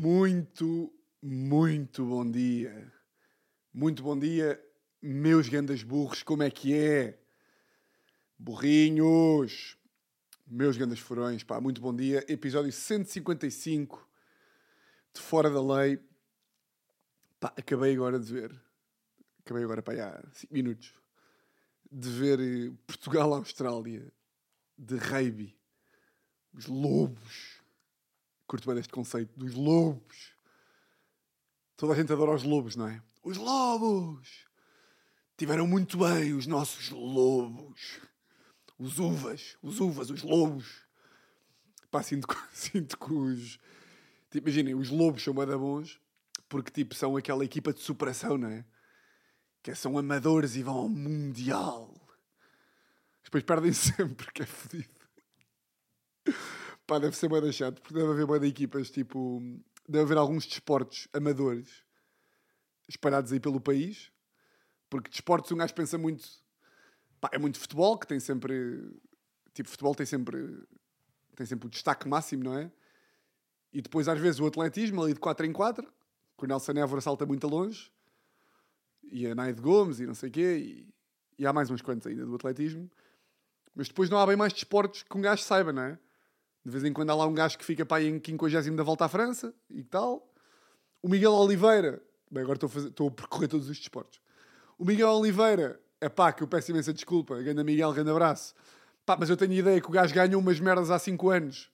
Muito, muito bom dia. Muito bom dia, meus grandes burros, como é que é? Burrinhos, meus grandes furões, pá, muito bom dia. Episódio 155 de Fora da Lei. Pá, acabei agora de ver, acabei agora, pá, há 5 minutos, de ver eh, Portugal-Austrália de rugby. Os lobos. Curto bem deste conceito dos lobos. Toda a gente adora os lobos, não é? Os lobos! Tiveram muito bem os nossos lobos. Os uvas, os uvas, os lobos. Pá, sinto, sinto que os. Tipo, imaginem, os lobos são bada bons porque, tipo, são aquela equipa de superação, não é? Que é, são amadores e vão ao Mundial. Depois perdem sempre, que é fodido. Pá, deve ser bem chato, porque deve haver bem equipas, tipo... Deve haver alguns desportos amadores espalhados aí pelo país. Porque desportos um gajo pensa muito... Pá, é muito futebol, que tem sempre... Tipo, futebol tem sempre... Tem sempre o destaque máximo, não é? E depois, às vezes, o atletismo, ali de 4 em 4, que o Nelson Évora salta muito longe. E a Naide Gomes e não sei o quê. E, e há mais uns quantos ainda do atletismo. Mas depois não há bem mais desportos que um gajo saiba, não é? De vez em quando há lá um gajo que fica para em 50 da volta à França e tal. O Miguel Oliveira, bem, agora estou a, fazer, estou a percorrer todos os desportos. O Miguel Oliveira, é pá, que eu peço imensa desculpa, grande Miguel, grande abraço. Pá, mas eu tenho a ideia que o gajo ganhou umas merdas há 5 anos.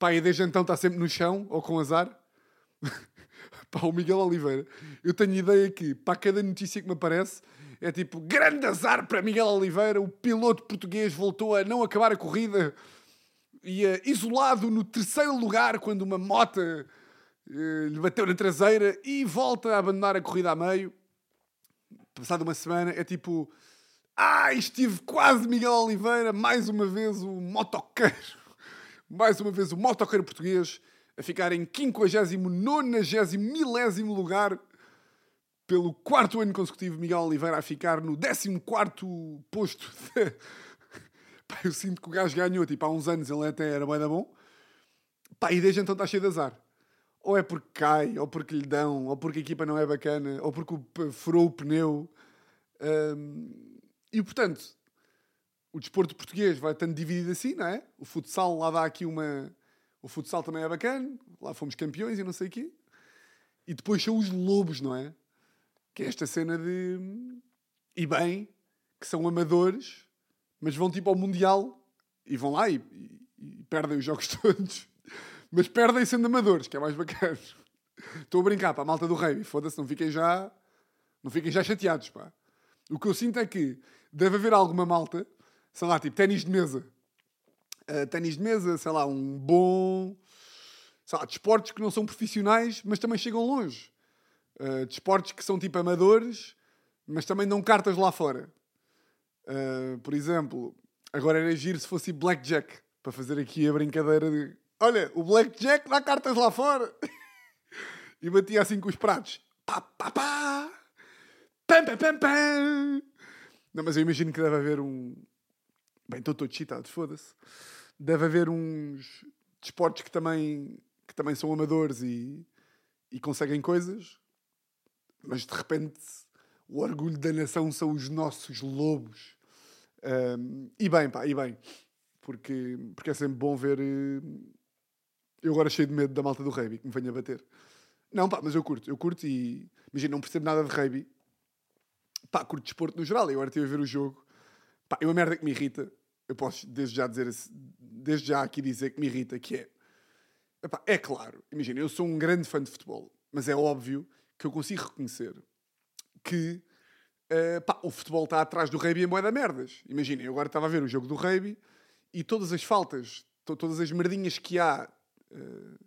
Pá, e desde então está sempre no chão ou com azar. Pá, o Miguel Oliveira, eu tenho a ideia que, para cada notícia que me aparece, é tipo, grande azar para Miguel Oliveira, o piloto português voltou a não acabar a corrida eh, isolado no terceiro lugar quando uma mota eh, lhe bateu na traseira e volta a abandonar a corrida a meio. Passada uma semana, é tipo, ah, estive quase Miguel Oliveira, mais uma vez o motoqueiro, mais uma vez o motoqueiro português a ficar em 59 milésimo lugar pelo quarto ano consecutivo, Miguel Oliveira a ficar no 14 posto. Pá, eu sinto que o gajo ganhou, tipo, há uns anos ele até era bem da bom. Pá, e desde então está cheio de azar. Ou é porque cai, ou porque lhe dão, ou porque a equipa não é bacana, ou porque furou o pneu. Hum, e portanto, o desporto português vai estando dividido assim, não é? O futsal lá dá aqui uma. O futsal também é bacana, lá fomos campeões e não sei o quê. E depois são os lobos, não é? Que é esta cena de. E bem, que são amadores, mas vão tipo ao Mundial e vão lá e, e- e perdem os jogos todos. Mas perdem sendo amadores, que é mais bacana. Estou a brincar, pá, a malta do rei, foda-se, não fiquem já. Não fiquem já chateados, pá. O que eu sinto é que deve haver alguma malta, sei lá, tipo ténis de mesa. Uh, ténis de mesa, sei lá, um bom. Sei lá, desportos que não são profissionais, mas também chegam longe. Uh, desportos que são tipo amadores, mas também dão cartas lá fora. Uh, por exemplo, agora era giro se fosse Blackjack, para fazer aqui a brincadeira de olha, o Blackjack dá cartas lá fora. e batia assim com os pratos. Pá, pá, pá. Pam, pam, pam, pam. Não, mas eu imagino que deve haver um. Bem, estou todo cheatado, foda-se. Deve haver uns desportos que também, que também são amadores e, e conseguem coisas, mas de repente o orgulho da nação são os nossos lobos. Um, e bem, pá, e bem. Porque, porque é sempre bom ver. eh, Eu agora cheio de medo da malta do rugby que me venha bater. Não, pá, mas eu curto, eu curto e. Imagina, não percebo nada de rugby. Pá, curto desporto no geral. Eu agora estive a ver o jogo. Pá, é uma merda que me irrita. Eu posso desde já dizer, desde já aqui dizer que me irrita, que é. Epá, é claro, imagina, eu sou um grande fã de futebol, mas é óbvio que eu consigo reconhecer que eh, pá, o futebol está atrás do rugby em moeda merdas. Imaginem, eu agora estava a ver o jogo do rugby e todas as faltas, to- todas as merdinhas que há eh,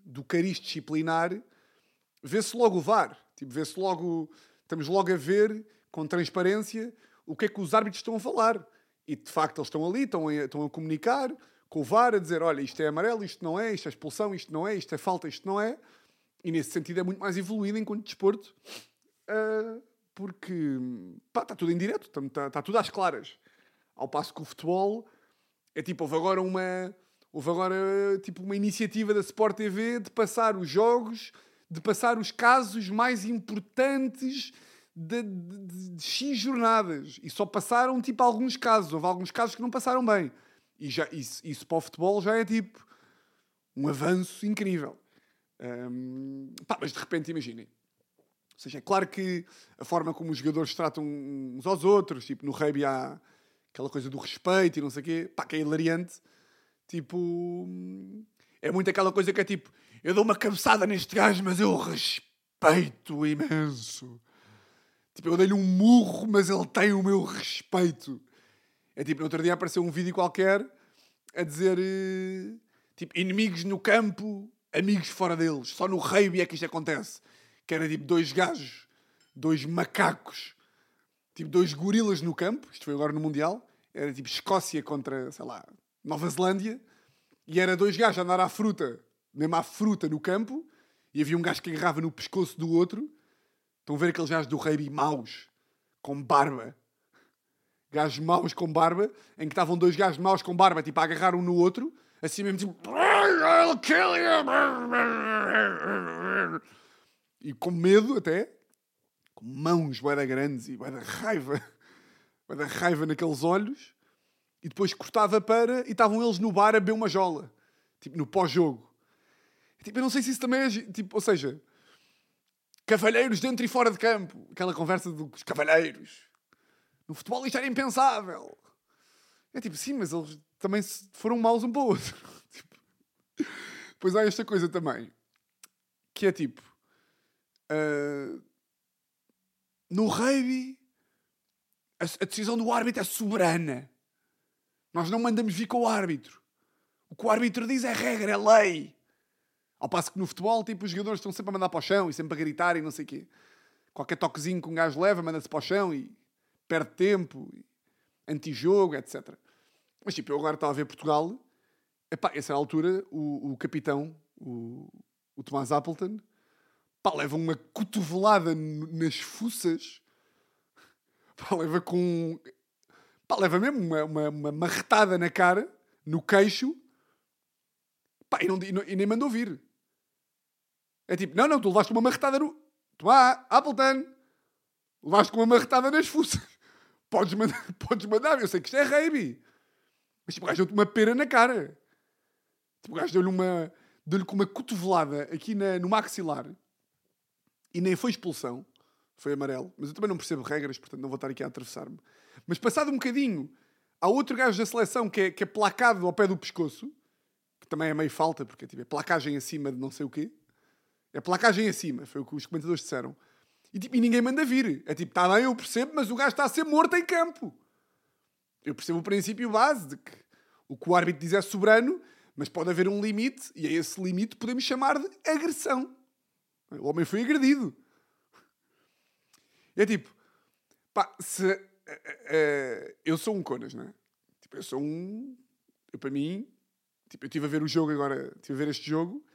do cariz disciplinar, vê-se logo o VAR. Tipo, vê-se logo, estamos logo a ver com transparência o que é que os árbitros estão a falar. E de facto eles estão ali, estão a, estão a comunicar com o VAR, a dizer: olha, isto é amarelo, isto não é, isto é expulsão, isto não é, isto é falta, isto não é. E nesse sentido é muito mais evoluído enquanto desporto, ah, porque pá, está tudo em direto, está, está- tudo às claras. Ao passo que o futebol é tipo, houve agora uma, Houve agora tipo uma iniciativa da Sport TV de passar os jogos, de passar os casos mais importantes de, de, de, de X jornadas. E só passaram tipo alguns casos. Houve alguns casos que não passaram bem. E já, isso, isso para o futebol já é tipo um avanço incrível. Um, pá, mas de repente imaginem. Seja, é claro que a forma como os jogadores tratam uns aos outros, tipo no rugby há aquela coisa do respeito e não sei o quê, pá, que é hilariante. Tipo, é muito aquela coisa que é tipo, eu dou uma cabeçada neste gajo, mas eu respeito imenso. Tipo, eu dei-lhe um murro, mas ele tem o meu respeito. É tipo, no outro dia apareceu um vídeo qualquer a dizer, eh, tipo, inimigos no campo, amigos fora deles. Só no rugby é que isto acontece. Que era tipo dois gajos, dois macacos, tipo dois gorilas no campo. Isto foi agora no Mundial. Era tipo Escócia contra, sei lá, Nova Zelândia. E era dois gajos a andar à fruta, mesmo à fruta no campo. E havia um gajo que agarrava no pescoço do outro. Estão a ver aqueles gajos do rugby maus, com barba. Gajos maus com barba, em que estavam dois gajos maus com barba, tipo, a agarrar um no outro, assim mesmo, tipo, I'll kill you! E com medo até, com mãos bué grandes e bué raiva, bué raiva naqueles olhos, e depois cortava para, e estavam eles no bar a beber uma jola, tipo, no pós-jogo. Tipo, eu não sei se isso também é, tipo, ou seja, cavalheiros dentro e fora de campo, aquela conversa dos cavalheiros. No futebol isto era impensável. É tipo, sim, mas eles também foram maus um para o outro. tipo, pois há esta coisa também, que é tipo, uh, no rugby, a, a, decisão do árbitro é soberana. Nós não mandamos vir com o árbitro. O que o árbitro diz é regra, é lei. Ao passo que no futebol, tipo, os jogadores estão sempre a mandar para o chão e sempre a gritar e não sei o quê. Qualquer toquezinho que um gajo leva, manda-se para o chão e perde tempo, antijogo, etc. Mas, tipo, eu agora estava a ver Portugal. Epá, essa altura, o, o capitão, o, o Tomás Appleton, pá, leva uma cotovelada nas fuças. Pá, leva com... Pá, leva mesmo uma, uma, uma marretada na cara, no queixo. Pá, e, não, e, não, e nem mandou vir. É tipo, não, não, tu levaste uma marretada no. Tomá, Appleton! Levaste com uma marretada nas fuças. Podes mandar, podes mandar, eu sei que isto é rugby. Mas tipo, o gajo deu-te uma pera na cara. Tipo, o gajo deu-lhe uma. Deu-lhe com uma cotovelada aqui na, no maxilar. E nem foi expulsão. Foi amarelo. Mas eu também não percebo regras, portanto não vou estar aqui a atravessar-me. Mas passado um bocadinho, há outro gajo da seleção que é, que é placado ao pé do pescoço. Que também é meio falta, porque tipo, é placagem acima de não sei o quê. É placagem acima, foi o que os comentadores disseram. E, tipo, e ninguém manda vir. É tipo, está bem, eu percebo, mas o gajo está a ser morto em campo. Eu percebo o princípio base de que o que o árbitro diz é soberano, mas pode haver um limite, e a esse limite podemos chamar de agressão. O homem foi agredido. É tipo, pá, se. Uh, uh, eu sou um conas, não é? Tipo, eu sou um. Eu, para mim, tipo, eu estive a ver o jogo agora, estive a ver este jogo,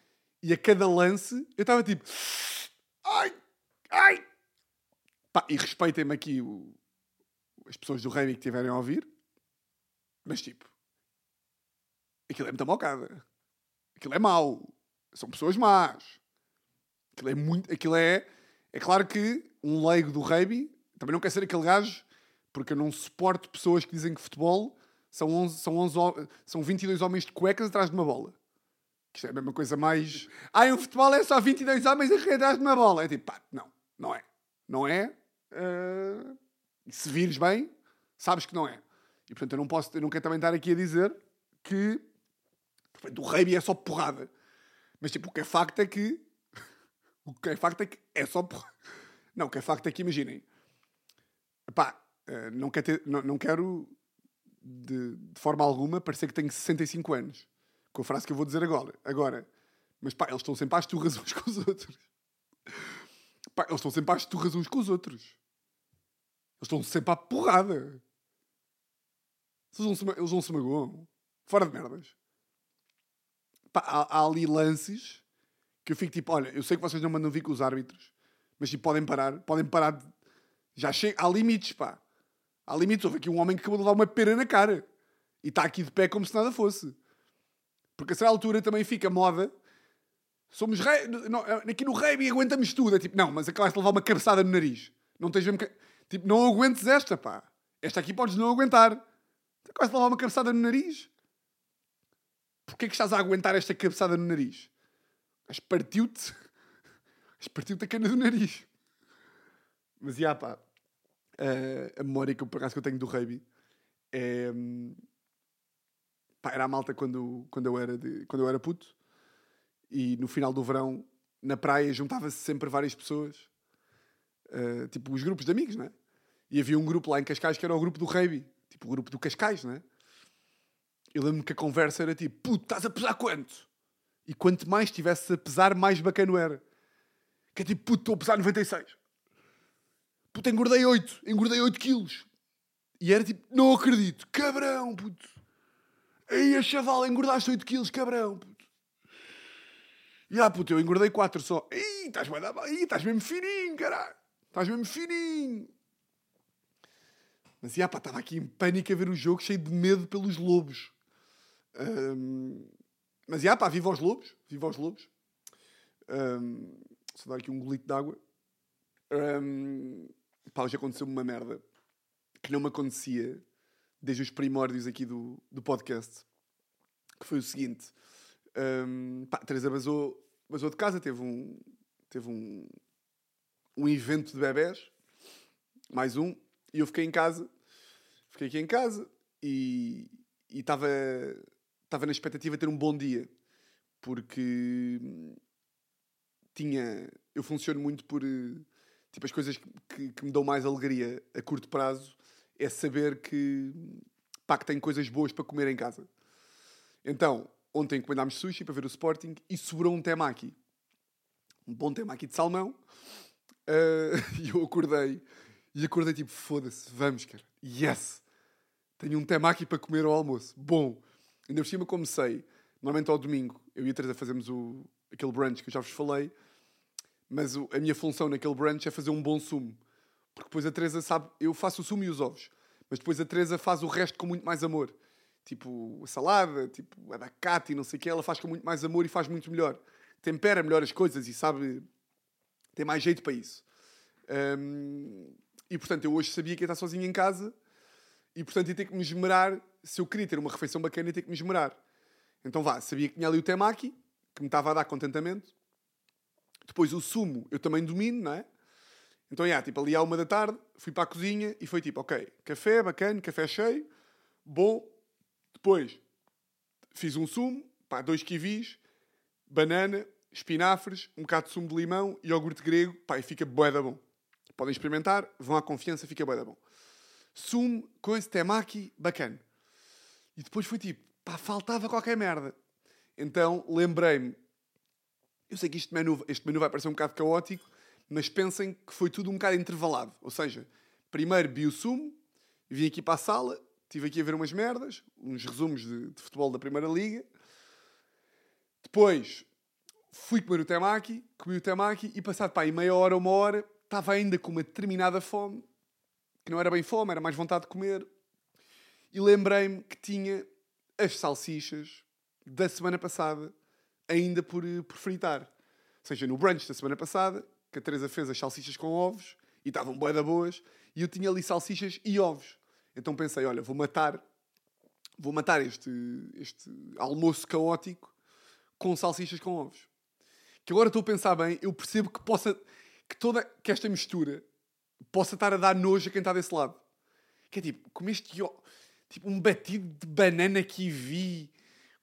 e a cada lance eu estava tipo. Ai! Ai! Pá, e respeitem-me aqui o, as pessoas do rugby que estiverem a ouvir. Mas tipo. Aquilo é muita mocada. Aquilo é mau. São pessoas más. Aquilo é muito. Aquilo é. É claro que um leigo do rugby também não quer ser aquele gajo, porque eu não suporto pessoas que dizem que futebol são, 11, são, 11, são 22 homens de cuecas atrás de uma bola. Isto é a mesma coisa mais. Ah, o futebol é só 22 homens atrás de uma bola. É tipo, pá, não, não é. Não é. Uh... Se vires bem, sabes que não é. E portanto eu não posso, eu não quero também estar aqui a dizer que portanto, o rugby é só porrada. Mas tipo, o que é facto é que. O que é facto é que é só porrada. Não, o que é facto é que imaginem. Pá, uh, não, quero ter, não, não quero de, de forma alguma parecer que tenho 65 anos com a frase que eu vou dizer agora. agora. Mas pá, eles estão sempre às turras uns com os outros. Pá, eles estão sempre às turras uns com os outros. Eles estão sempre à porrada. Eles não se magoam. Fora de merdas. Pá, há, há, ali lances que eu fico tipo, olha, eu sei que vocês não mandam vir com os árbitros, mas tipo, podem parar, podem parar de... Já chega, há limites, pá. Há limites. Houve aqui um homem que acabou de levar uma pera na cara. E está aqui de pé como se nada fosse. Porque a certa altura também fica moda. Somos rei. não, aqui no rei aguentamos tudo. É tipo, não, mas acabaste de levar uma cabeçada no nariz. Não tens mesmo. Tipo, não aguentes esta, pá. Esta aqui podes não aguentar. Acabaste de levar uma cabeçada no nariz. Porquê que estás a aguentar esta cabeçada no nariz? Mas partiu-te. Mas partiu-te a cana do nariz. Mas, já, pá. A, a memória que eu, por acaso, que eu tenho do rugby é... Hum, pá, era a malta quando, quando, eu era de, quando eu era puto. E no final do verão, na praia, juntava-se sempre várias pessoas. Uh, tipo, os grupos de amigos, né? E havia um grupo lá em Cascais que era o grupo do rugby. Tipo, o grupo do Cascais, né? Eu lembro-me que a conversa era tipo, puto, estás a pesar quanto? E quanto mais estivesse a pesar, mais bacana era. Que é tipo, puto, estou a pesar 96. Puto, engordei 8. Engordei 8 quilos. E era tipo, não acredito. Cabrão, puto. Aí a chaval, engordaste 8 quilos, cabrão, puto. E ah, puto, eu engordei 4 só. Ih, estás bem, estás mesmo fininho, caralho. Estás mesmo fininho. Mas, já, pá, estava aqui em pânico a ver o jogo, cheio de medo pelos lobos. Um, mas, já, pá, viva os lobos. Viva os lobos. Um, só dar aqui um golito de água. Um, pá, hoje aconteceu-me uma merda que não me acontecia desde os primórdios aqui do, do podcast. Que foi o seguinte. Um, pá, Teresa basou de casa, teve um, teve um, um evento de bebés. Mais um. E eu fiquei em casa. Fiquei aqui em casa e estava estava na expectativa de ter um bom dia, porque tinha. Eu funciono muito por. Tipo, as coisas que, que me dão mais alegria a curto prazo é saber que. pá, que tenho coisas boas para comer em casa. Então, ontem encomendámos sushi para ver o Sporting e sobrou um temaki. Um bom temaki de salmão. Uh, e eu acordei. E acordei tipo, foda-se, vamos, cara. Yes! Tenho um temaki para comer ao almoço. Bom. Ainda por cima comecei, normalmente ao domingo, eu e a Teresa fazemos o, aquele brunch que eu já vos falei, mas o, a minha função naquele brunch é fazer um bom sumo. Porque depois a Teresa sabe, eu faço o sumo e os ovos, mas depois a Teresa faz o resto com muito mais amor. Tipo a salada, tipo abacate e não sei o que, ela faz com muito mais amor e faz muito melhor. Tempera melhor as coisas e sabe, tem mais jeito para isso. Um, e portanto, eu hoje sabia que ia estar sozinho em casa e portanto ia ter que me esmerar se eu queria ter uma refeição bacana, ia ter que me esmerar. Então vá, sabia que tinha ali o temaki, que me estava a dar contentamento. Depois o sumo, eu também domino, não é? Então, yeah, tipo, ali à uma da tarde, fui para a cozinha e foi tipo, ok, café bacana, café cheio, bom. Depois, fiz um sumo, pá, dois kiwis, banana, espinafres, um bocado de sumo de limão iogurte grego, pá, e fica bué da bom. Podem experimentar, vão à confiança, fica bué da bom. Sumo, coisa, temaki, bacana. E depois foi tipo, pá, faltava qualquer merda. Então lembrei-me, eu sei que este menu, este menu vai parecer um bocado caótico, mas pensem que foi tudo um bocado intervalado. Ou seja, primeiro vi o sumo, vim aqui para a sala, estive aqui a ver umas merdas, uns resumos de, de futebol da Primeira Liga. Depois fui comer o temaki, comi o temaki e passado pá, meia hora, uma hora, estava ainda com uma determinada fome, que não era bem fome, era mais vontade de comer e lembrei-me que tinha as salsichas da semana passada ainda por, eh, por fritar. Ou seja, no brunch da semana passada, que a Teresa fez as salsichas com ovos e estavam bué da boas, e eu tinha ali salsichas e ovos. Então pensei, olha, vou matar vou matar este, este almoço caótico com salsichas com ovos. Que agora estou a pensar bem, eu percebo que possa que toda que esta mistura possa estar a dar nojo a quem está desse lado. Que é tipo, comeste tipo um batido de banana que vi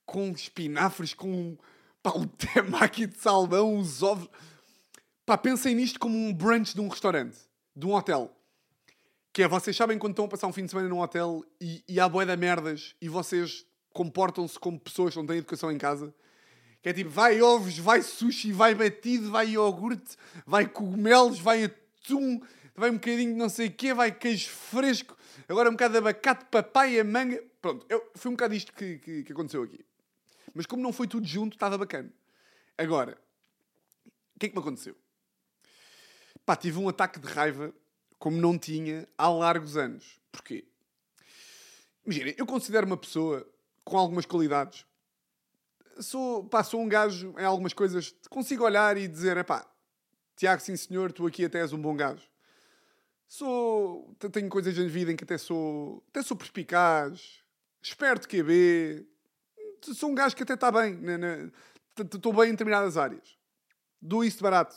com espinafres, com pá, um temaki de salmão, uns ovos. Pá, pensem nisto como um brunch de um restaurante, de um hotel. Que é, vocês sabem quando estão a passar um fim de semana num hotel e, e há boia merdas e vocês comportam-se como pessoas que não têm educação em casa. Que é tipo, vai ovos, vai sushi, vai batido, vai iogurte, vai cogumelos, vai atum, vai um bocadinho de não sei o quê, vai queijo fresco, agora um bocado de abacate, papaya, manga. Pronto, eu, foi um bocado isto que, que, que aconteceu aqui. Mas como não foi tudo junto, estava bacana. Agora, o que é que me aconteceu? Pá, tive um ataque de raiva como não tinha há largos anos. Porquê? Imaginem, eu considero uma pessoa com algumas qualidades sou, pá, sou um gajo em algumas coisas, consigo olhar e dizer, pá, Tiago, sim senhor, tu aqui até és um bom gajo. Sou, tenho coisas na vida em que até sou, até sou perspicaz, esperto QB, sou um gajo que até está bem, estou bem em determinadas áreas. Dou isso de barato.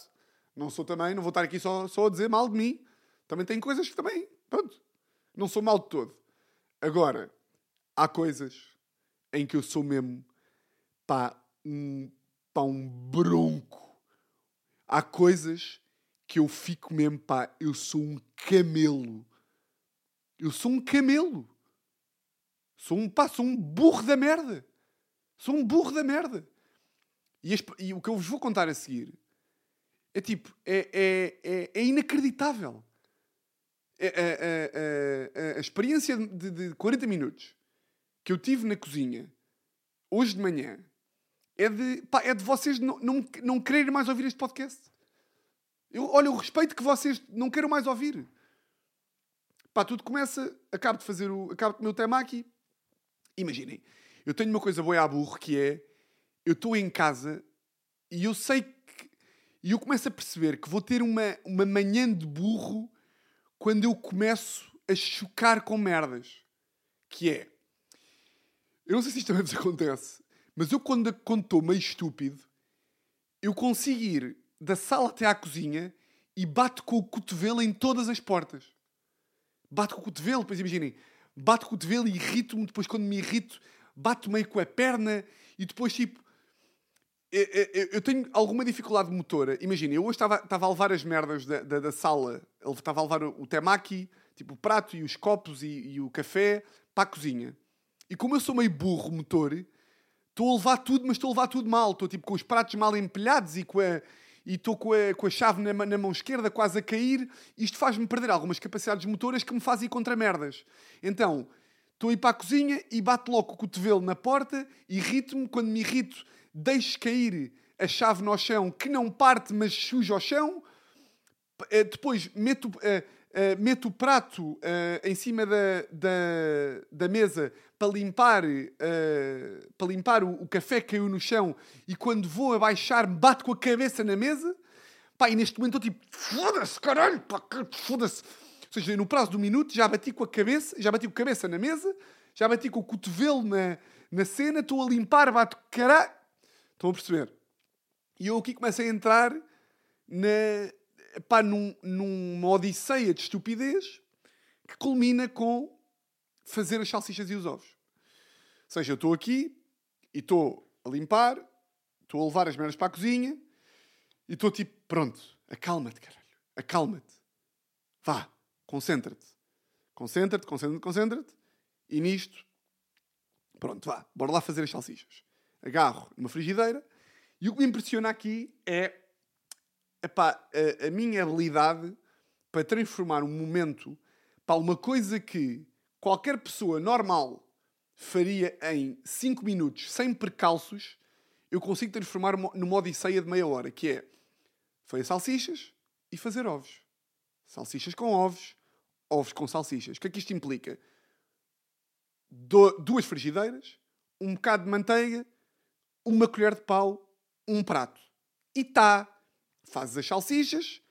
Não sou também, não vou estar aqui só, só a dizer mal de mim. Também tenho coisas que também, pronto, não sou mal de todo. Agora, há coisas em que eu sou mesmo, pá, um, pá, um bronco. Há coisas que eu fico mesmo, pá, eu sou um camelo. Eu sou um camelo. Sou um, pá, sou um burro da merda. Sou um burro da merda. E, e o que eu vos vou contar a seguir é tipo, é, é, é, é inacreditável. É, a, a, a, a, experiência de, de 40 minutos que eu tive na cozinha hoje de manhã é de, pá, é de vocês não, não, não quererem mais ouvir este podcast. Eu, olha, o respeito que vocês não queiram mais ouvir. Pá, tudo começa, acabo de fazer o, acabo de o temaki. Imaginem, eu tenho uma coisa boa a burro que é, eu estou em casa e eu sei que, e eu começo a perceber que vou ter uma, uma manhã de burro quando eu começo a chocar com merdas. Que é, eu não sei se isto também vos acontece, mas eu quando estou meio estúpido, eu consigo ir da sala até à cozinha e bato com o cotovelo em todas as portas. Bato com o cotovelo, depois imaginem, bato com o cotovelo e irrito-me, depois quando me irrito, bato meio com a perna e depois tipo. Eu tenho alguma dificuldade motora. Imagina, eu hoje estava, estava a levar as merdas da, da, da, sala, ele estava a levar o temaki, tipo o prato e os copos e, e o café para a cozinha. E como eu sou meio burro motor, estou a levar tudo, mas estou a levar tudo mal. Estou tipo com os pratos mal empilhados e com a, e estou com a, com a chave na, na, mão esquerda quase a cair. Isto faz-me perder algumas capacidades motoras que me fazem contra merdas. Então, estou a ir para a cozinha e bato logo o cotovelo na porta, irrito-me. Quando me irrito, deixo cair a chave no chão, que não parte, mas suja ao chão. Eh, depois meto, uh, uh, meto o prato em cima da, da, da, mesa para limpar, para limpar o, o, café que caiu no chão e quando vou abaixar bato com a cabeça na mesa. Pá, e neste momento estou tipo, foda-se, caralho, foda-se. Ou seja, no prazo de um minuto já bati com a cabeça, já bati com a cabeça na mesa, já bati com o cotovelo na, na cena, estou a limpar, bato caralho. Estão a perceber? E eu aqui começo a entrar na, pá, num, numa odisseia de estupidez que culmina com fazer as salsichas e os ovos. Ou seja, eu estou aqui e estou a limpar, estou a levar as merdas para a cozinha e estou tipo, pronto, acalma-te, caralho, acalma-te. Vá, concentra-te. Concentra-te, concentra-te, concentra-te. E nisto, pronto, vá, bora lá fazer as salsichas. Agarro numa frigideira e o que me impressiona aqui é epá, a, a minha habilidade para transformar um momento para uma coisa que qualquer pessoa normal faria em 5 minutos, sem percalços, eu consigo transformar numa odisseia de meia hora, que é fazer salsichas e fazer ovos. Salsichas com ovos, ovos com salsichas. O que é que isto implica? Do, duas frigideiras, um bocado de manteiga, uma colher de pau, um prato. E está fazes as salsichas,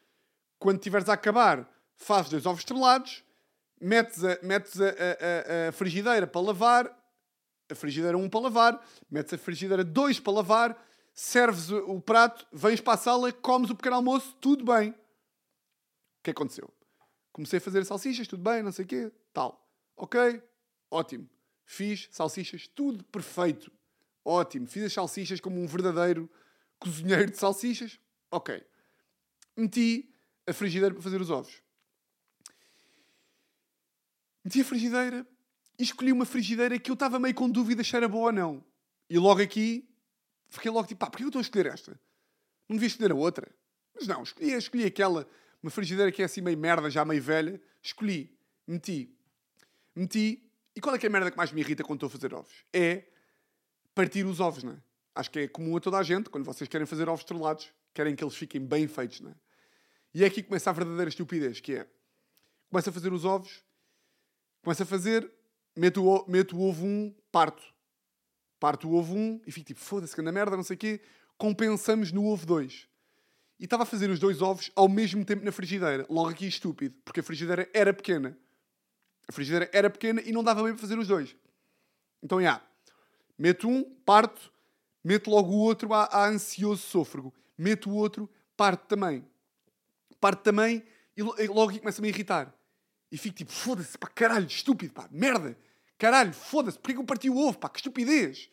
quando tiveres a acabar, fazes dois ovos estrelados, metes a, metes a, a, a, frigideira para lavar, a frigideira 1 um para lavar, metes a frigideira 2 para lavar, serves o prato, vens para a sala, comes o pequeno almoço, tudo bem. O que aconteceu? Comecei a fazer salsichas, tudo bem, não sei o quê, tal. Ok, ótimo. Fiz salsichas, tudo perfeito. Ótimo. Fiz as salsichas como um verdadeiro cozinheiro de salsichas. Ok. Meti a frigideira para fazer os ovos. Meti a frigideira e escolhi uma frigideira que eu estava meio com dúvida se era boa ou não. E logo aqui fiquei logo tipo, pá, porquê eu estou a escolher esta? Não devia escolher a outra. Mas não, escolhi, escolhi aquela, uma frigideira que é assim meio merda, já meio velha. Escolhi, meti. Meti. E qual é que é a merda que mais me irrita quando estou a fazer ovos? É partir os ovos, não é? Acho que é comum a toda a gente, quando vocês querem fazer ovos estrelados, querem que eles fiquem bem feitos, não é? E é aqui que começa a verdadeira estupidez, que é... Começa a fazer os ovos, começa a fazer, mete o, mete o ovo um, parto. Parte o ovo 1 e fico tipo, foda-se, que anda merda, não sei o quê. Compensamos no ovo 2. E estava a fazer os dois ovos ao mesmo tempo na frigideira. Logo aqui estúpido, porque a frigideira era pequena. A frigideira era pequena e não dava bem para fazer os dois. Então, já. Meto um, parto, meto logo o outro a, a ansioso sôfrego. Meto o outro, parto também. Parto também e logo aqui começa-me a irritar. E fico tipo, foda-se, pá, caralho, estúpido, pá, merda. Caralho, foda-se, porquê que eu parti o ovo, pá, que estupidez.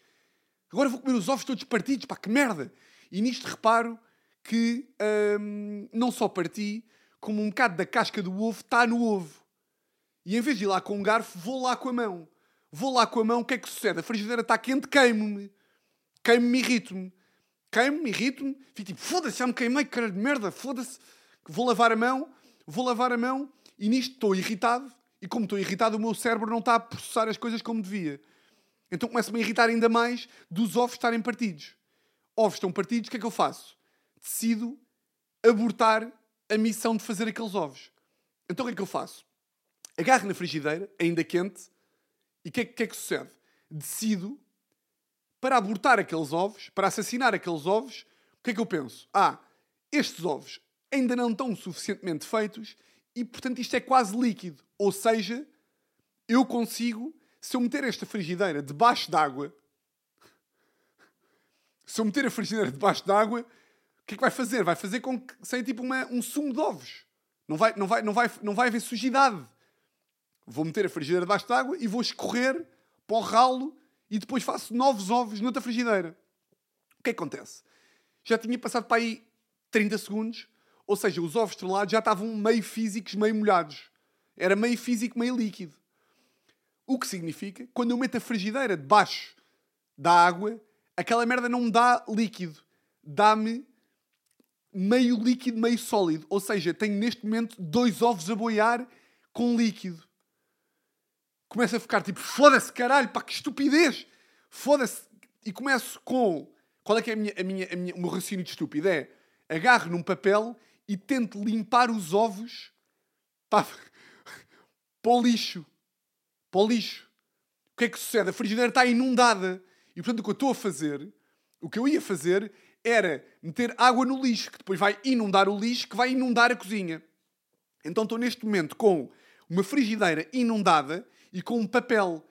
Agora vou comer os ovos todos partidos, pá, que merda. E nisto reparo que hum, não só parti, como um bocado da casca do ovo está no ovo. E em vez de ir lá com um garfo, vou lá com a mão. Vou lá com a mão, o que é que sucede? A frigideira está quente, queimo-me. Queimo-me, irrito-me. Queimo-me, irrito-me. Fico tipo, foda-se, já me queimei, caralho de merda, foda-se. Vou lavar a mão, vou lavar a mão e nisto estou irritado. E como estou irritado, o meu cérebro não está a processar as coisas como devia. Então começa-me a irritar ainda mais dos ovos estarem partidos. Ovos estão partidos, o que é que eu faço? Decido abortar a missão de fazer aqueles ovos. Então o que é que eu faço? Agarro na frigideira, ainda quente, e o que, é, que é que sucede? Decido, para abortar aqueles ovos, para assassinar aqueles ovos, o que é que eu penso? Ah, estes ovos ainda não estão suficientemente feitos e, portanto, isto é quase líquido. Ou seja, eu consigo, se eu meter esta frigideira debaixo d'água, se eu meter a frigideira debaixo d'água, o que é que vai fazer? Vai fazer com que saia tipo uma, um sumo de ovos. Não vai, não, vai, não, vai, não vai haver sujidade. Vou meter a frigideira debaixo d'água e vou escorrer para o ralo e depois faço novos ovos noutra frigideira. O que é que acontece? Já tinha passado para aí 30 segundos, ou seja, os ovos estrelados já estavam meio físicos, meio molhados. Era meio físico, meio líquido. O que significa, quando eu meto a frigideira debaixo da água, aquela merda não me dá líquido. Dá-me meio líquido, meio sólido. Ou seja, tenho neste momento dois ovos a boiar com líquido. Começo a ficar tipo, foda-se, caralho, pá, que estupidez! Foda-se! E começo com. Qual é que é a minha, a minha, a minha, o meu raciocínio de estúpido? É agarro num papel e tento limpar os ovos para, para o lixo. Para o lixo. O que é que sucede? A frigideira está inundada. E portanto o que eu estou a fazer, o que eu ia fazer era meter água no lixo, que depois vai inundar o lixo, que vai inundar a cozinha. Então estou neste momento com uma frigideira inundada e com um papel.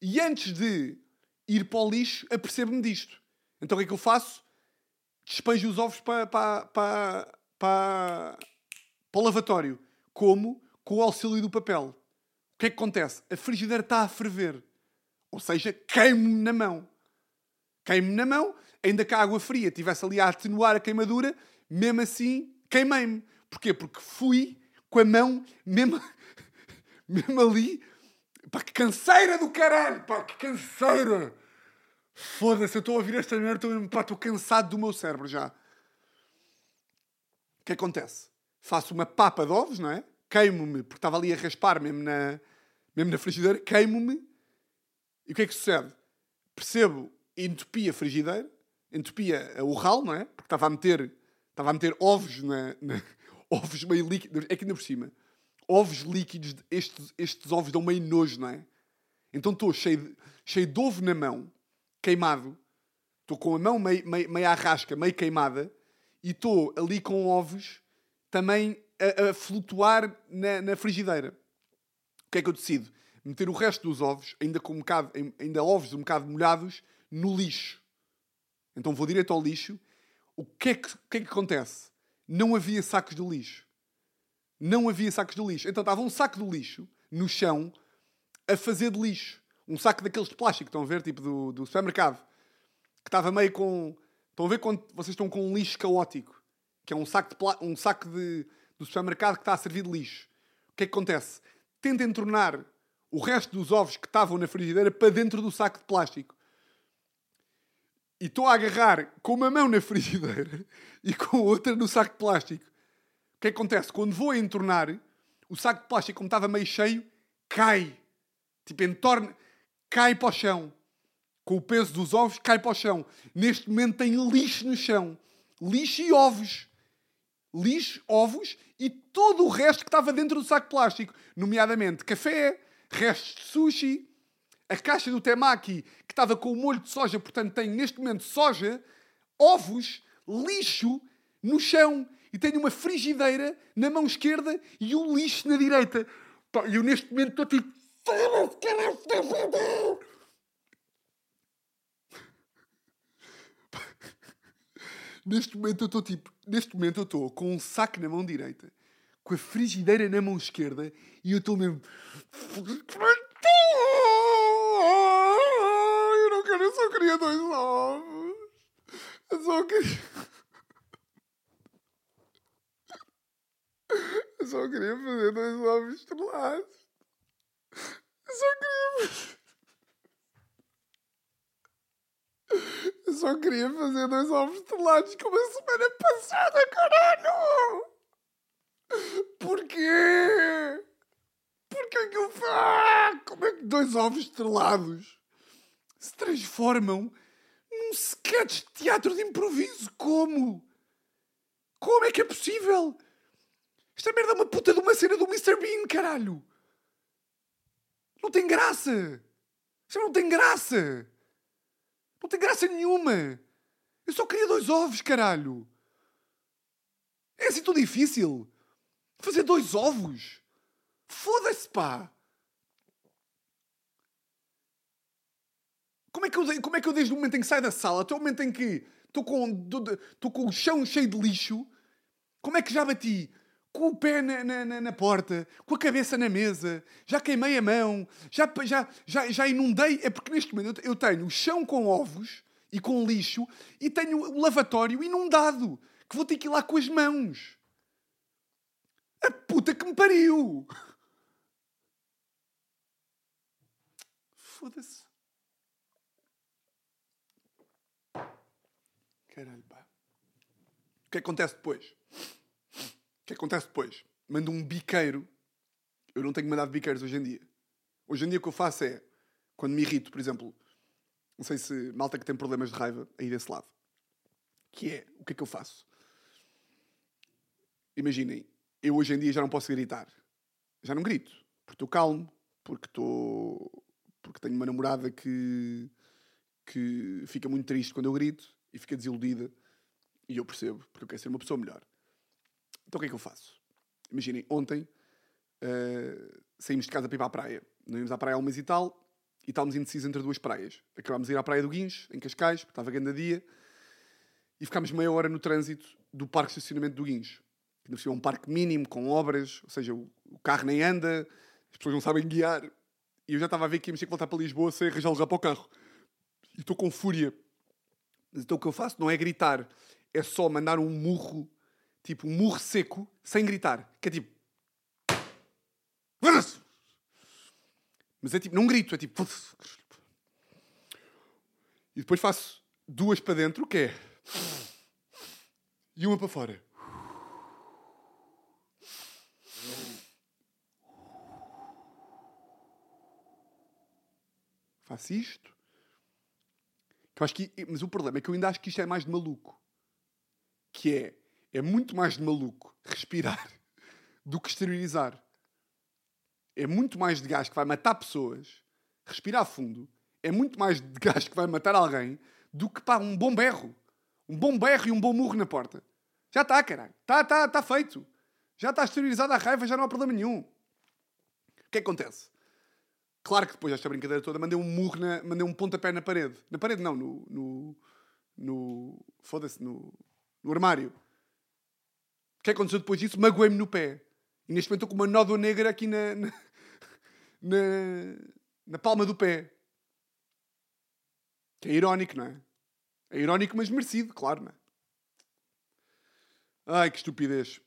E antes de ir para o lixo, apercebo-me disto. Então o que é que eu faço? Despejo os ovos para, para, para, para, para o lavatório. Como? Com o auxílio do papel. O que é que acontece? A frigideira está a ferver. Ou seja, queimo-me na mão. Queimo-me na mão, ainda que a água fria estivesse ali a atenuar a queimadura, mesmo assim queimei-me. Porquê? Porque fui com a mão mesmo, mesmo ali. Pá, que canseira do caralho! Pá, que canseira! Foda-se, eu estou a ouvir esta merda, estou cansado do meu cérebro já que acontece? Faço uma papa de ovos, não é? Queimo-me, porque estava ali a raspar mesmo na, mesmo na frigideira, queimo-me. E o que é que sucede? Percebo, entupi a frigideira, entupia o ralo, não é? Porque estava a meter, estava a meter ovos, na, na ovos meio líquidos, é que ainda por cima, ovos líquidos, estes, estes ovos dão meio nojo, não é? Então estou cheio de, cheio de ovo na mão, queimado, estou com a mão meio, meio, meio à rasca, meio queimada, e estou ali com ovos também a, a flutuar na, na, frigideira. O que é que eu decido? Meter o resto dos ovos, ainda com um bocado, ainda ovos um bocado molhados, no lixo. Então vou direto ao lixo. O que é que, o que, é que acontece? Não havia sacos de lixo. Não havia sacos de lixo. Então estava um saco de lixo no chão a fazer de lixo. Um saco daqueles de plástico, estão a ver, tipo do, do supermercado. Que estava meio com Estão a ver quando vocês estão com um lixo caótico, que é um saco, de um saco de, do supermercado que está a servir de lixo. O que é que acontece? Tentem tornar o resto dos ovos que estavam na frigideira para dentro do saco de plástico. E estou a agarrar com uma mão na frigideira e com outra no saco de plástico. O que é que acontece? Quando vou a entornar, o saco de plástico, como estava meio cheio, cai. Tipo, entorna, cai para o chão com o peso dos ovos, cai para o chão. Neste momento tem lixo no chão. Lixo e ovos. Lixo, ovos e todo o resto que estava dentro do saco plástico. Nomeadamente café, restos de sushi, A caixa do temaki, que estava com o molho de soja, portanto tenho neste momento soja, ovos, lixo no chão. E tenho uma frigideira na mão esquerda e o lixo na direita. E eu neste momento estou tipo. "Foda-se, caralho, está a foder." Neste momento eu estou tipo. Neste momento eu estou com um saco na mão direita, com a frigideira na mão esquerda e eu estou mesmo. Eu não quero, eu só queria dois ovos. Eu só queria. Eu só queria fazer dois ovos estrelados. Eu só queria fazer. Eu só queria fazer dois ovos estrelados como a semana passada, caralho! Porquê? Porquê que eu faço? Como é que dois ovos estrelados se transformam num sketch de teatro de improviso? Como? Como é que é possível? Esta merda é uma puta de uma cena do Mr. Bean, caralho! Não tem graça! Isto não tem graça! Não tem graça nenhuma! Eu só queria dois ovos, caralho! É assim tão difícil? Fazer dois ovos? Foda-se, pá! Como é, que eu, como é que eu desde o momento em que saio da sala até o momento em que estou com, estou com o chão cheio de lixo, como é que já bati? Com o pé na, na, na- porta, com a cabeça na mesa, já queimei a mão, já, já, já, já inundei. É porque neste momento eu tenho o chão com ovos e com lixo e tenho o lavatório inundado, que vou ter que ir lá com as mãos. A puta que me pariu! Foda-se. Caralho, pá. O que acontece depois? Que acontece depois? Mando um biqueiro. Eu não tenho mandado biqueiros hoje em dia. Hoje em dia o que eu faço é, quando me irrito, por exemplo, não sei se malta que tem problemas de raiva aí desse lado, que é, o que é que eu faço? Imaginem, eu hoje em dia já não posso gritar. Já não grito, porque estou calmo, porque estou... porque tenho uma namorada que que fica muito triste quando eu grito e fica desiludida. E eu percebo, porque eu quero ser uma pessoa melhor. Então o que é que eu faço? Imaginem, ontem eh, saímos de casa para ir para a praia. Nós íamos à praia mês e tal e estávamos indecisos entre duas praias. Acabámos de ir à praia do Guincho, em Cascais, porque estava grande dia, e ficámos meia hora no trânsito do parque de estacionamento do Guincho. É um parque mínimo, com obras, ou seja, o, o carro nem anda, as pessoas não sabem guiar. E eu já estava a ver que íamos ter que voltar para Lisboa sem arranjar lugar para o carro. E estou com fúria. Mas então o que eu faço não é gritar, é só mandar um murro, tipo um murro seco, sem gritar. Que é tipo. Mas é tipo, não grito, é tipo. E depois faço duas para dentro, que é. E uma para fora. Faço isto. Que eu acho que, mas o problema é que eu ainda acho que isto é mais de maluco. Que é, é muito mais de maluco respirar do que exteriorizar. É muito mais de gás que vai matar pessoas, respirar fundo, é muito mais de gás que vai matar alguém do que pá, um bom berro. Um bom berro e um bom murro na porta. Já está, caralho. Está tá, tá feito. Já está exteriorizada a raiva, já não há problema nenhum. O que é que acontece? Claro que depois desta brincadeira toda mandei um murro, na, mandei um pontapé na parede. Na parede não, no... no, no Foda-se, no, no armário. Que aconteceu depois disso? Magoei-me no pé. E neste momento estou com uma nódoa negra aqui na, na, na, na palma do pé. Que é irónico, não é? É irónico, mas merecido, claro, não é? Ai, que estupidez.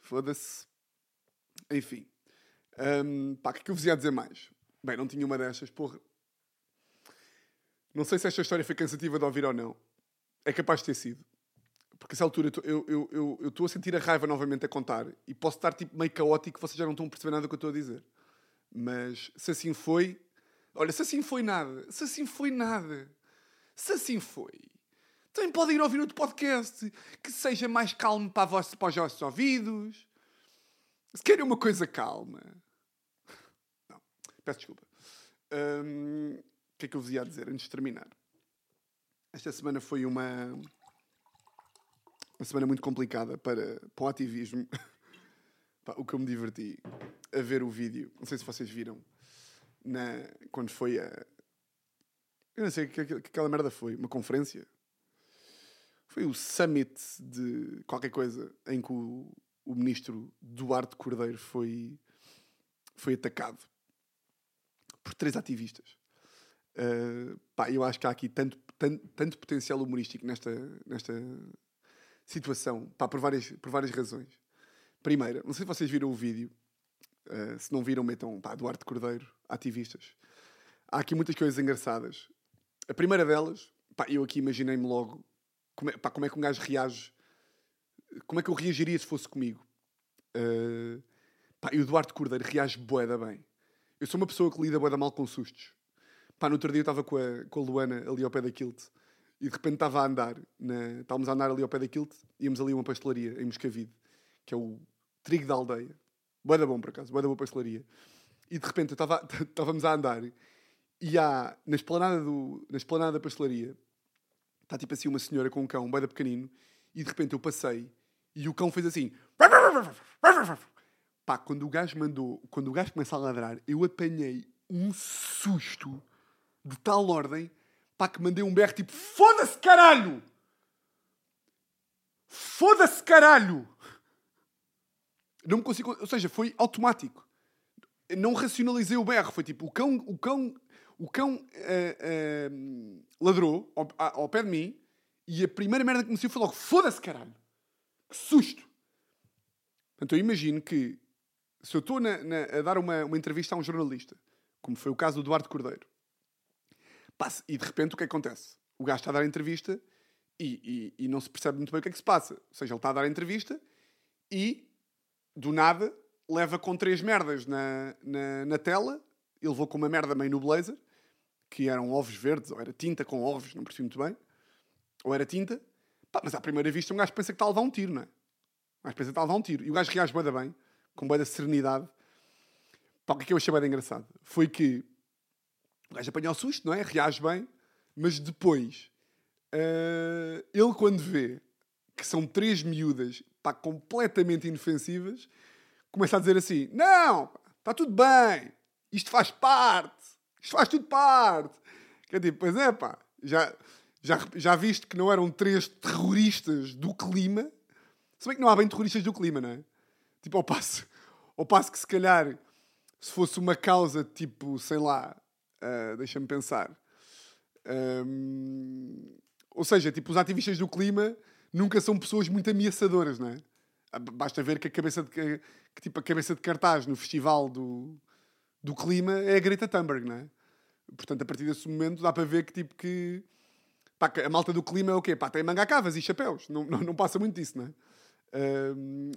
Foda-se. Enfim. Hum, pá, o que é que eu vos ia dizer mais? Bem, não tinha uma destas, porra. Não sei se esta história foi cansativa de ouvir ou não. É capaz de ter sido. Porque essa altura eu tô- eu eu- eu- estou a sentir a raiva novamente a contar e posso estar tipo meio caótico, vocês já não estão a perceber nada do que eu estou a dizer. Mas se assim foi. Olha, se assim foi nada. Se assim foi nada. Se assim foi. Também podem ir ouvir outro podcast que seja mais calmo para, a vossa- para os vossos ouvidos. Se querem uma coisa calma. Não, peço desculpa. hum, o que é que eu vos ia dizer antes de terminar? Esta semana foi uma, uma semana muito complicada para, para o ativismo. O que eu me diverti a ver o vídeo, não sei se vocês viram, na, quando foi a. Eu não sei que, que, que aquela merda foi, uma conferência. Foi o summit de qualquer coisa em que o, o ministro Duarte Cordeiro foi, foi atacado por três ativistas. Uh, pá, eu acho que há aqui tanto, tanto, tanto potencial humorístico nesta, nesta situação, pá, por, várias, por várias razões. Primeira, não sei se vocês viram o vídeo, uh, se não viram, metam pá, Duarte Cordeiro, ativistas. Há aqui muitas coisas engraçadas. A primeira delas, pá, eu aqui imaginei-me logo como é, pá, como é que um gajo reage, como é que eu reagiria se fosse comigo. Uh, pá, e o Duarte Cordeiro reage boeda bem. Eu sou uma pessoa que lida boeda mal com sustos. Pá, no outro dia eu estava com a, com a Luana ali ao pé da Kilt e de repente estava a andar, na, estávamos a andar ali ao pé da Kilt, íamos ali a uma pastelaria em Moscavide, que é o Trigo da Aldeia. Boeda bom, por acaso, boeda boa pastelaria. E de repente estava, estávamos a andar e há, na esplanada, do, na esplanada da pastelaria, está tipo assim uma senhora com um cão, um boeda pequenino, e de repente eu passei e o cão fez assim. Pá, quando o gajo mandou, quando o gajo começa a ladrar, eu apanhei um susto de tal ordem, pá, que mandei um berro tipo: Foda-se, caralho! Foda-se, caralho! Não me consigo. Ou seja, foi automático. Não racionalizei o berro. Foi tipo: o cão, o cão, o cão uh, uh, ladrou ao, ao, pé de mim e a primeira merda que me saiu foi logo: Foda-se, caralho! Que susto! Portanto, eu imagino que se eu estou a dar uma, uma entrevista a um jornalista, como foi o caso do Eduardo Cordeiro, Passa. E de repente o que acontece? O gajo está a dar a entrevista e, e, e, não se percebe muito bem o que é que se passa. Ou seja, ele está a dar a entrevista e, do nada, leva com três merdas na, na, na tela. Ele levou com uma merda meio no blazer, que eram ovos verdes, ou era tinta com ovos, não percebi muito bem. Ou era tinta. Pá, mas à primeira vista um gajo pensa que está a levar um tiro, não é? O gajo pensa que está a levar um tiro. E o gajo reage bem, bem com bem da serenidade. Pá, o que é que eu achei bem engraçado? Foi que o gajo apanha o susto, não é? Reage bem, mas depois, uh, ele quando vê que são três miúdas pá, completamente inofensivas, começa a dizer assim: Não, está tudo bem, isto faz parte, isto faz tudo parte. Que é tipo, pois é, pá, já, já, já viste que não eram três terroristas do clima, se bem que não há bem terroristas do clima, não é? Tipo, ao passo, ao passo que se calhar se fosse uma causa tipo, sei lá, Uh, Deixa-me pensar. Um, ou seja, tipo, os ativistas do clima nunca são pessoas muito ameaçadoras, não é? Ah, basta ver que a cabeça de, que, tipo, a cabeça de cartaz no festival do, do clima é a Greta Thunberg, não é? Portanto, a partir desse momento dá para ver que tipo que pá, a malta do clima é o quê? Pá, tem mangacavas e chapéus. Não, não, não passa muito disso, não é?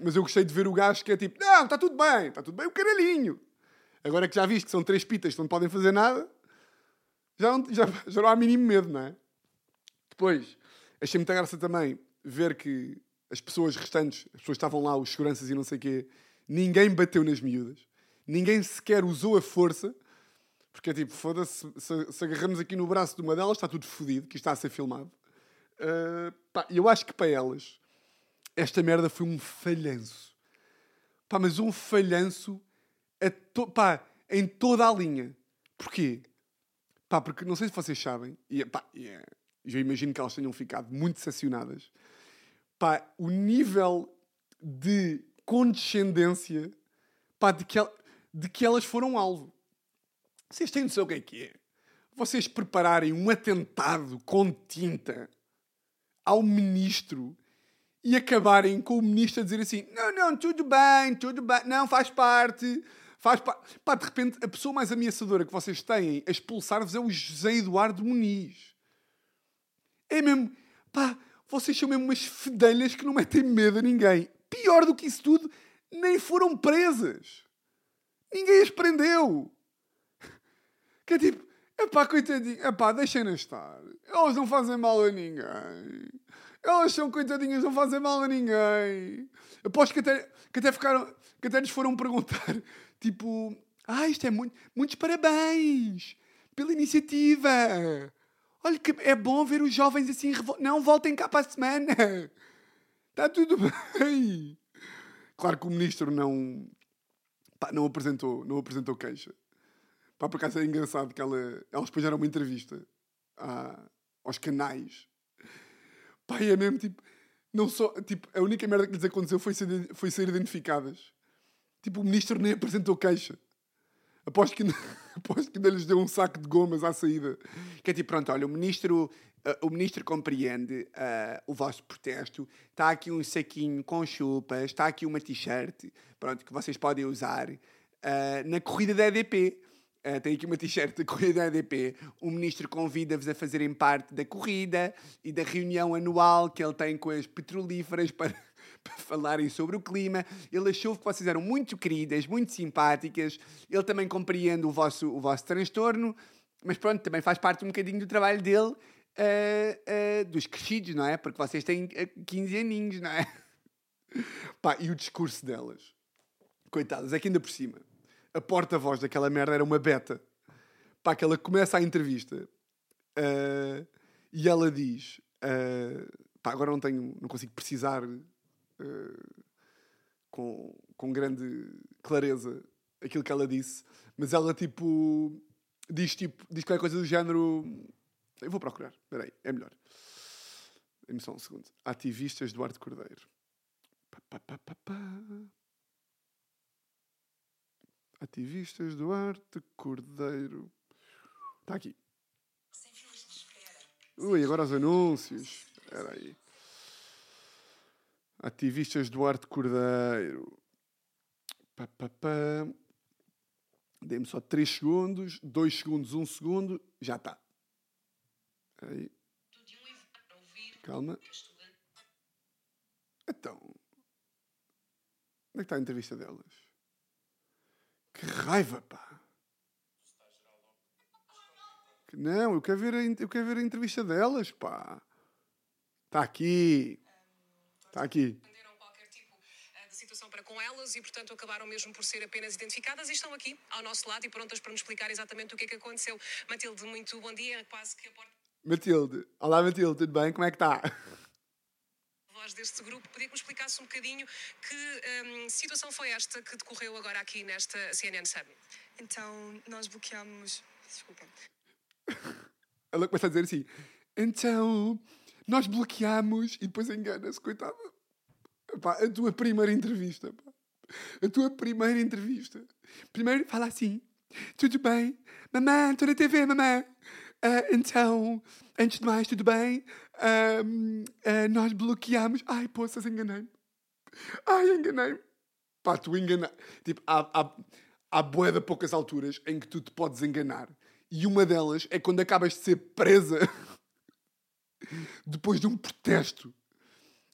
Mas eu gostei de ver o gajo que é tipo, não, está tudo bem, está tudo bem o caralhinho. Agora que já viste que são três pitas que não podem fazer nada, já não, já, já não há mínimo medo, não é? Depois, achei muita graça também ver que as pessoas restantes, as pessoas estavam lá, os seguranças e não sei o quê, ninguém bateu nas miúdas. Ninguém sequer usou a força. Porque é tipo, foda-se, se, se, agarramos aqui no braço de uma delas, está tudo fodido, que está a ser filmado. Uh, pá, eu acho que para elas, esta merda foi um falhanço. Pá, mas um falhanço to, pá, em toda a linha. Porquê? Pá, porque não sei se vocês sabem, e pá, yeah, eu imagino que elas tenham ficado muito decepcionadas. Pá, o nível de condescendência pá, de, que, de que elas foram alvo. Vocês têm noção o que é que é? Vocês prepararem um atentado com tinta ao ministro e acabarem com o ministro a dizer assim: não, não, tudo bem, tudo bem, não, faz parte, Faz pá, pá, de repente, a pessoa mais ameaçadora que vocês têm a expulsar-vos é o José Eduardo Muniz. É mesmo, pá, vocês são mesmo umas fedelhas que não metem medo a ninguém. Pior do que isso tudo, nem foram presas. Ninguém as prendeu. Que é tipo, epá, coitadinho, epá, deixem-nas estar. Elas não fazem mal a ninguém. Elas são coitadinhas, não fazem mal a ninguém. Aposto que até, que até ficaram, que até lhes foram perguntar Tipo, ah, isto é muito. Muitos parabéns! pela iniciativa. Olha que é bom ver os jovens assim. Não voltem cá para a semana. Está tudo bem. Claro que o ministro não. pá, não apresentou, não apresentou queixa. Pá, por acaso é engraçado que ela, elas depois deram uma entrevista à- aos canais. Pá, é mesmo tipo. Não só, tipo, a única merda que lhes aconteceu foi ser, foi ser identificadas. Tipo, o ministro nem apresentou queixa. Aposto que, ainda- aposto que ainda lhes deu um saco de gomas à saída. Que é tipo, pronto, olha, o ministro, ah, o ministro compreende ah, o vosso protesto. Está aqui um saquinho com chupas, está aqui uma t-shirt, pronto, que vocês podem usar ah, na corrida da EDP. Ah, tem aqui uma t-shirt da corrida da EDP. O ministro convida-vos a fazerem parte da corrida e da reunião anual que ele tem com as petrolíferas para, para falarem sobre o clima. Ele achou que vocês eram muito queridas, muito simpáticas. Ele também compreende o vosso, o vosso transtorno, mas pronto, também faz parte um bocadinho do trabalho dele, ah, ah, dos crescidos, não é? Porque vocês têm ah, 15 aninhos, não é? Pá, e o discurso delas? Coitadas, é que ainda por cima, a porta-voz daquela merda era uma beta. Pá, que ela começa a entrevista ah, e ela diz: ah, pá, agora não tenho, não consigo precisar ah, com, com grande clareza aquilo que ela disse, mas ela tipo diz tipo, diz qualquer coisa do género. Eu vou procurar, espera aí, é melhor. Dê-me só um segundo. Ativistas Duarte Cordeiro. Pá, pá, pá. Ativistas Duarte Cordeiro. Está aqui. Ui, agora os anúncios. Espera aí. Ativistas Duarte Cordeiro. Pá, pá, pá. Dê-me só 3 segundos, 2 segundos, 1 segundo, já está. Aí. Calma. Então. Onde é que está a entrevista delas? Que raiva, pá! Não, eu quero ver a, eu quero ver a entrevista delas, pá! Está aqui! Está aqui. entenderam qualquer tipo eh, de situação para com elas e, portanto, acabaram mesmo por ser apenas identificadas e estão aqui ao nosso lado e prontas para nos explicar exatamente o que é que aconteceu. Matilde, muito bom dia. Quase que a porta Matilde. Olá, Matilde, tudo bem? Como é que está? voz deste grupo. Podia que me explicasse um bocadinho que hum, situação foi esta que decorreu agora aqui nesta CNN Summit? Então, nós bloqueamos. Desculpa. Ela começa a dizer assim: então, nós bloqueamos e depois engana-se, coitada. Pá, a tua primeira entrevista, pá. A tua primeira entrevista. Primeiro fala assim: tudo bem? Mamãe, estou na TV, mamãe. Ah, então, antes de mais, tudo bem? Ahm, ah, nós bloqueamos. Ai, poças, enganei-me. Ai, enganei-me. Pá, tu engana... Tipo, há, há, há bué de poucas alturas em que tu te podes enganar. E uma delas é quando acabas de ser presa depois de um protesto.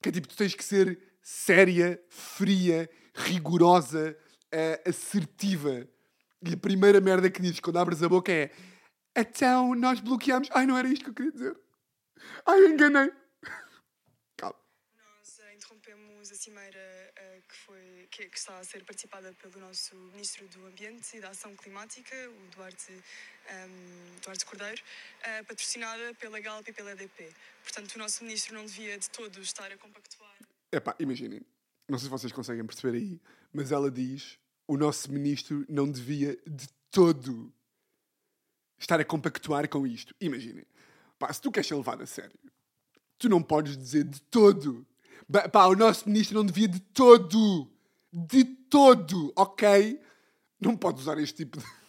Que é tipo, tu tens que ser séria, fria, rigorosa, eh, assertiva. E a primeira merda que dizes quando abres a boca é então nós bloqueamos. Ai, não era isto que eu queria dizer. Ai, enganei. Calma. Nós interrompemos a cimeira foi, que, que está a ser participada pelo nosso Ministro do Ambiente e da Ação Climática, o Duarte, ehm, Duarte Cordeiro, eh, patrocinada pela Galp e pela EDP. Portanto, o nosso Ministro não devia de todo estar a compactuar. Epá, imaginem. Não sei se vocês conseguem perceber aí, mas ela diz: o nosso ministro não devia de todo estar a compactuar com isto. Imaginem. Pá, se tu queres ser levado a sério, tu não podes dizer de todo. Pá, o nosso ministro não devia de todo. De todo, ok? Não podes usar este tipo de.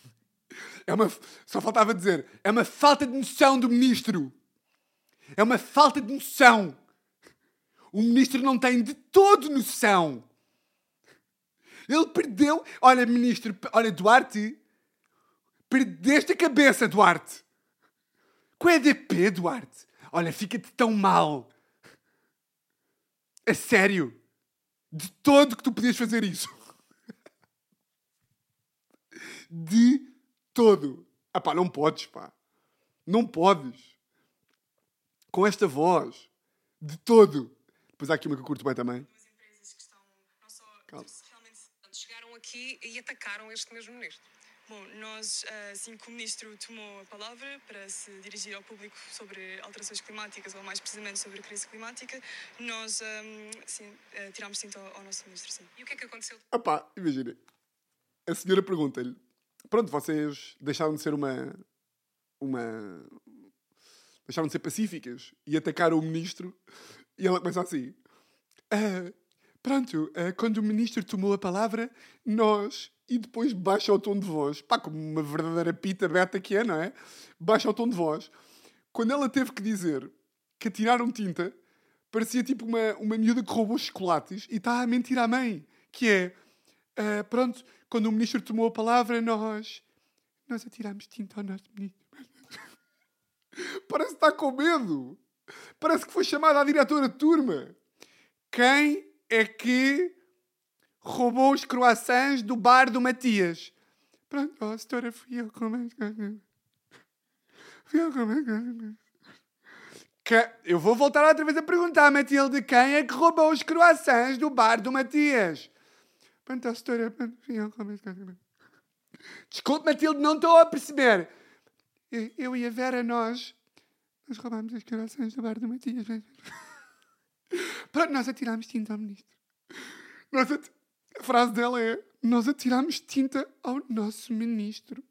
É uma. Só faltava dizer. É uma falta de noção do ministro. É uma falta de noção. O ministro não tem de todo noção. Ele perdeu. Olha, ministro, olha, Duarte. Perdeste a cabeça, Duarte. Com a EDP, Duarte. Olha, fica-te tão mal. A sério. De todo que tu podias fazer isso. De todo. Ah pá, não podes, pá. Não podes. Com esta voz. De todo. Depois há aqui uma que eu curto bem também. Duas empresas que estão não só realmente Chegaram aqui e atacaram este mesmo ministro. Bom, nós, ah, assim que o ministro tomou a palavra para se dirigir ao público sobre alterações climáticas, ou mais precisamente sobre a crise climática, nós ahm, sim, ah, tirámos cinto ao, nosso ministro, sim. E o que é que aconteceu? Opá, imaginem. A senhora pergunta-lhe: Pronto, vocês deixaram de ser uma. Uma. Deixaram de ser pacíficas e atacaram o ministro. E ela começa assim: "Ah, Pronto, ah, quando o ministro tomou a palavra, nós. E depois baixa o tom de voz. Pá, como uma verdadeira pita beta que é, não é? Baixa o tom de voz. Quando ela teve que dizer que atiraram tinta, parecia tipo uma, uma miúda que roubou chocolates e está a mentir à mãe. Que é, ah, pronto, quando o ministro tomou a palavra, nós, nós atirámos tinta ao nosso ministro. Parece que está com medo. Parece que foi chamada a diretora de turma. Quem é que roubou os croissants do bar do Matias? Pronto, oh, senhora, fui eu com Fui eu que... Eu vou voltar outra vez a perguntar, Matilde, quem é que roubou os croissants do bar do Matias? Pronto, a senhora, pronto, fui eu com Desculpe, Matilde, não estou a perceber. Eu- e a Vera, nós, nós roubámos os croissants do bar do Matias. Pronto, nós atirámos tinta ao ministro. Nós ati- A frase dela é: Nós atirámos tinta ao nosso ministro.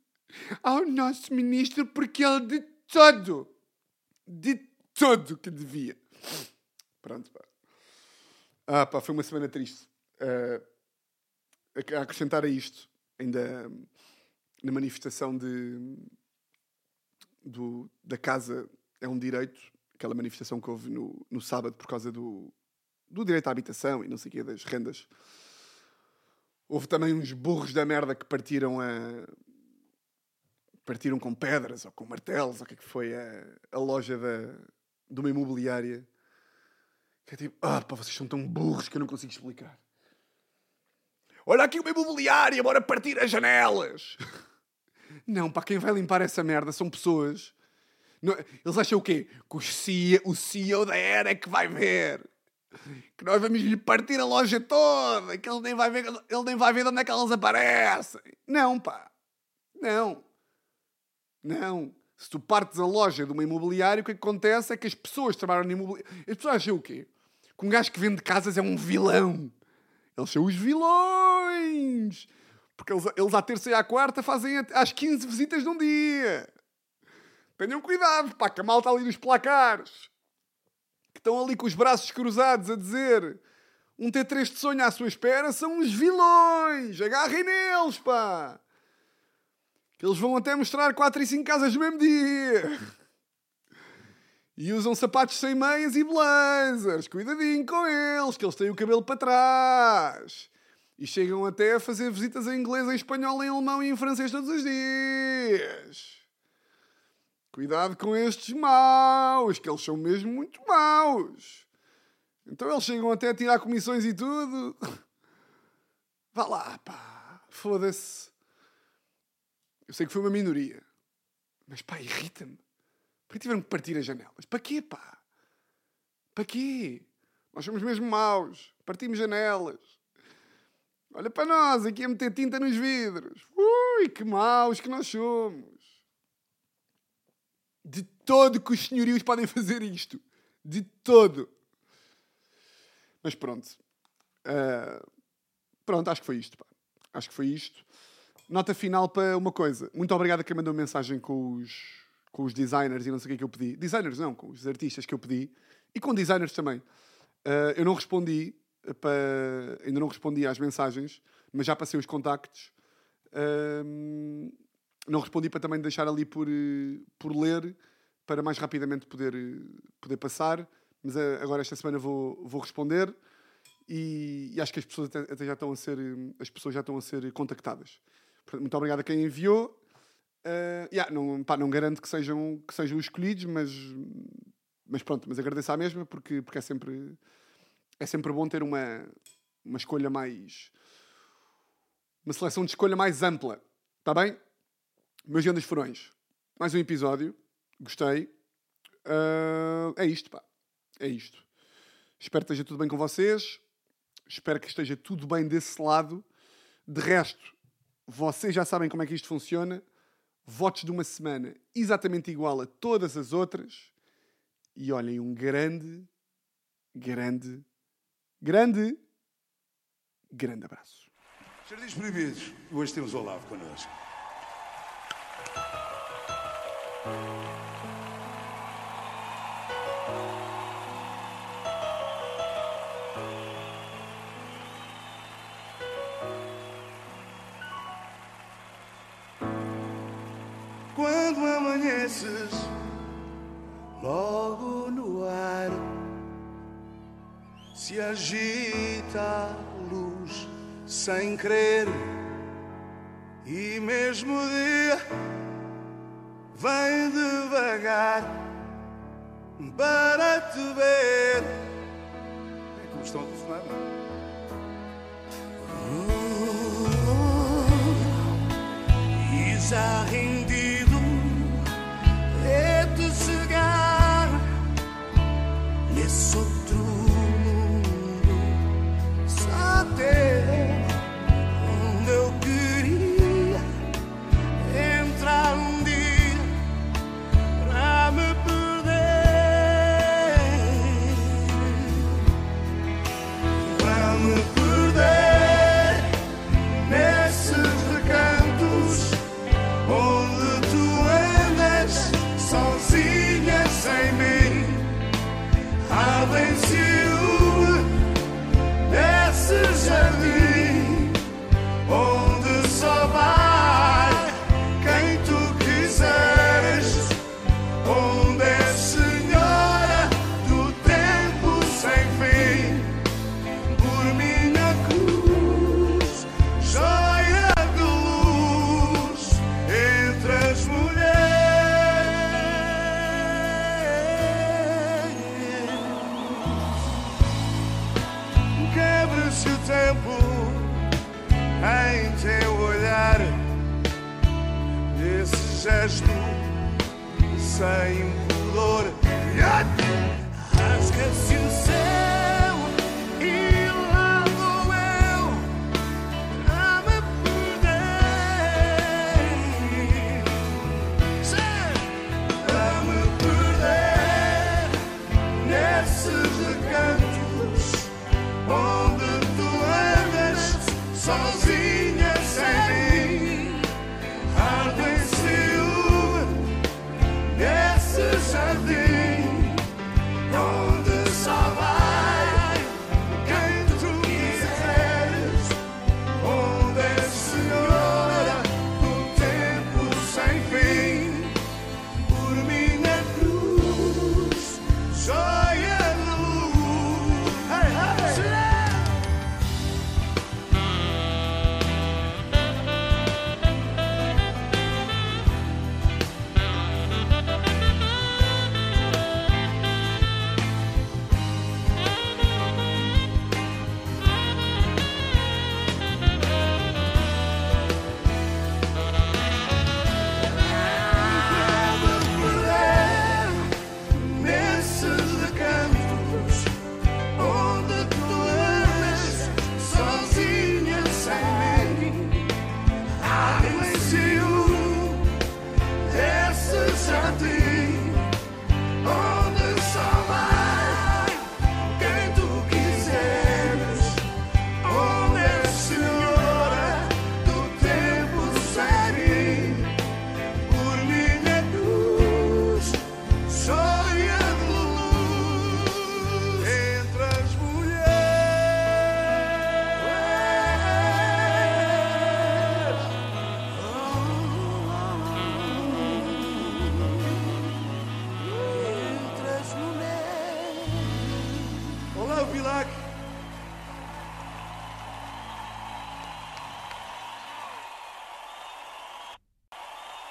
Ao nosso ministro, porque ele de todo, de todo que devia. Pronto, pá. Ah, pá, foi uma semana triste. Ah, a acrescentar a isto, ainda na manifestação de, do, da casa é um direito, aquela manifestação que houve no, no sábado por causa do, do direito à habitação e não sei o quê, das rendas. Houve também uns burros da merda que partiram a. partiram com pedras ou com martelos, ou o que é que foi, a, a loja da, de uma imobiliária. Que é tipo, ah, pá, vocês são tão burros que eu não consigo explicar. Olha aqui uma imobiliária, bora partir as janelas! Não, pá, quem vai limpar essa merda são pessoas. Não- eles acham o quê? Que o CEO, o CEO da era é que vai ver. Que nós vamos lhe partir a loja toda. Que ele nem vai ver, ele nem vai ver de onde é que elas aparecem. Não, pá. Não. Não. Se tu partes a loja de uma imobiliária, o que acontece é que as pessoas que trabalham na imobiliária. As pessoas acham o quê? Que um gajo que vende casas é um vilão. Eles são os vilões. Porque eles, eles à terça e à quarta fazem às 15 visitas num dia. Tenham cuidado, pá, que a malta ali nos placares. Estão ali com os braços cruzados a dizer um T3 de sonho à sua espera são os vilões. Agarrem neles, pá. Que eles vão até mostrar 4 e 5 casas no mesmo dia. E usam sapatos sem meias e blazers. Cuidadinho com eles, que eles têm o cabelo para trás. E chegam até a fazer visitas em inglês, em espanhol, em alemão e em francês todos os dias. Cuidado com estes maus, que eles são mesmo muito maus. Então eles chegam até a tirar comissões e tudo. Vá lá, pá. Foda-se. Eu sei que foi uma minoria. Mas pá, irrita-me. Para que tiveram que partir as janelas? Para quê, pá? Para quê? Nós somos mesmo maus. Partimos janelas. Olha para nós, aqui a meter tinta nos vidros. Ui, que maus que nós somos. De todo que os senhorios podem fazer isto. De todo. Mas pronto. Ah, pronto, acho que foi isto. Pá. Acho que foi isto. Nota final para uma coisa. Muito obrigado a quem mandou mensagem com os, com os designers e não sei o que é que eu pedi. Designers não, com os artistas que eu pedi. E com designers também. Ah, eu não respondi. Para... Ainda não respondi às mensagens, mas já passei os contactos. Ahm, não respondi para também deixar ali por, eh, por ler, para mais rapidamente poder, eh, poder passar. Mas eh, agora esta semana vou, vou responder e, e acho que as pessoas até, até já estão a ser as pessoas já estão a ser contactadas. Muito obrigado a quem enviou. Eh, yeah, não, pá, não garanto que sejam, que sejam os escolhidos, mas, mas pronto, mas agradeço à mesma porque, porque é, sempre, é sempre bom ter uma, uma escolha mais. Uma seleção de escolha mais ampla. Está bem? Meus grandes furões. Mais um episódio. Gostei. Ah, é isto, pá. É isto. Espero que esteja tudo bem com vocês. Espero que esteja tudo bem desse lado. De resto, vocês já sabem como é que isto funciona. Votos de uma semana exatamente igual a todas as outras. E olhem, um grande, grande, grande, grande abraço. Jardins Proibidos, hoje temos o Olavo connosco. Quando amanheces, logo no ar, se agita a luz sem querer, e mesmo dia vem devagar para te ver. É como estão a telefonar, não? E já rendido